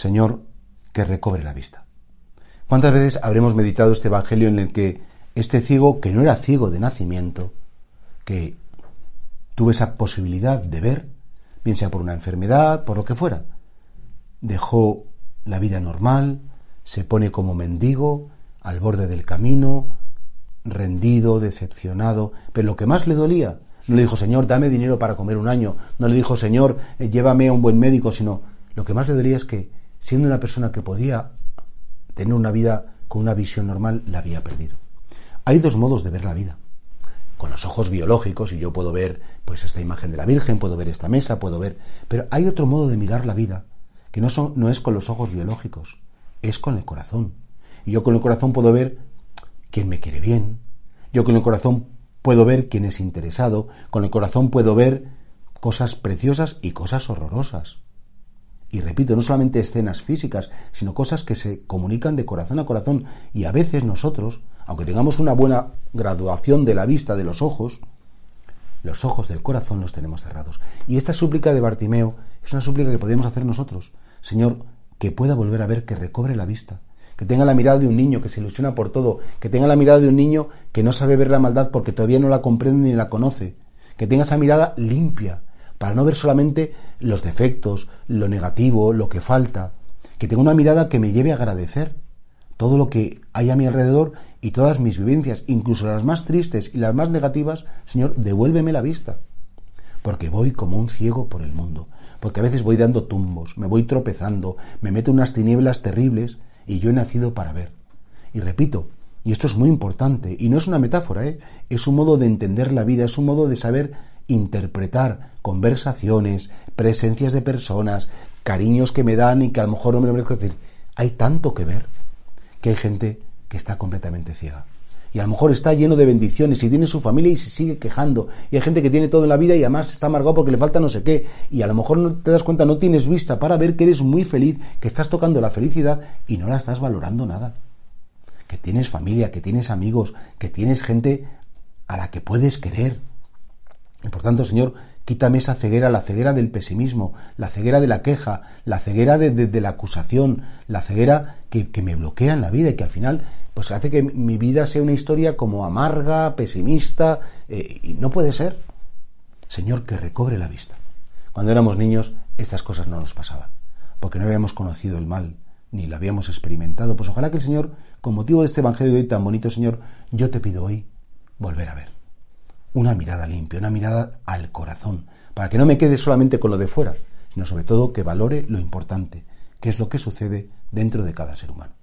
Señor, que recobre la vista. ¿Cuántas veces habremos meditado este Evangelio en el que este ciego, que no era ciego de nacimiento, que tuvo esa posibilidad de ver, bien sea por una enfermedad, por lo que fuera, dejó la vida normal, se pone como mendigo al borde del camino, rendido, decepcionado, pero lo que más le dolía, no le dijo, Señor, dame dinero para comer un año, no le dijo, Señor, eh, llévame a un buen médico, sino lo que más le dolía es que, siendo una persona que podía tener una vida con una visión normal, la había perdido. Hay dos modos de ver la vida. Con los ojos biológicos, y yo puedo ver pues esta imagen de la Virgen, puedo ver esta mesa, puedo ver. Pero hay otro modo de mirar la vida, que no, son, no es con los ojos biológicos, es con el corazón. Y yo con el corazón puedo ver quién me quiere bien, yo con el corazón puedo ver quién es interesado, con el corazón puedo ver cosas preciosas y cosas horrorosas. Y repito, no solamente escenas físicas, sino cosas que se comunican de corazón a corazón. Y a veces nosotros, aunque tengamos una buena graduación de la vista de los ojos, los ojos del corazón los tenemos cerrados. Y esta súplica de Bartimeo es una súplica que podemos hacer nosotros. Señor, que pueda volver a ver, que recobre la vista, que tenga la mirada de un niño que se ilusiona por todo, que tenga la mirada de un niño que no sabe ver la maldad porque todavía no la comprende ni la conoce, que tenga esa mirada limpia, para no ver solamente los defectos, lo negativo, lo que falta, que tenga una mirada que me lleve a agradecer todo lo que hay a mi alrededor y todas mis vivencias, incluso las más tristes y las más negativas, Señor, devuélveme la vista, porque voy como un ciego por el mundo, porque a veces voy dando tumbos, me voy tropezando, me meto en unas tinieblas terribles y yo he nacido para ver. Y repito, y esto es muy importante, y no es una metáfora, ¿eh? es un modo de entender la vida, es un modo de saber interpretar conversaciones, presencias de personas, cariños que me dan y que a lo mejor no me lo merezco decir. Hay tanto que ver que hay gente que está completamente ciega y a lo mejor está lleno de bendiciones y tiene su familia y se sigue quejando. Y hay gente que tiene todo en la vida y además está amargado porque le falta no sé qué. Y a lo mejor no te das cuenta, no tienes vista para ver que eres muy feliz, que estás tocando la felicidad y no la estás valorando nada. Que tienes familia, que tienes amigos, que tienes gente a la que puedes querer. Y por tanto, Señor, quítame esa ceguera, la ceguera del pesimismo, la ceguera de la queja, la ceguera de, la acusación, la ceguera que, que me bloquea en la vida y que al final pues hace que mi vida sea una historia como amarga, pesimista, eh, y no puede ser. Señor, que recobre la vista. Cuando éramos niños, estas cosas no nos pasaban, porque no habíamos conocido el mal, ni lo habíamos experimentado. Pues ojalá que el Señor, con motivo de este Evangelio de hoy tan bonito, Señor, yo te pido hoy volver a ver. Una mirada limpia, una mirada al corazón, para que no me quede solamente con lo de fuera, sino sobre todo que valore lo importante, que es lo que sucede dentro de cada ser humano.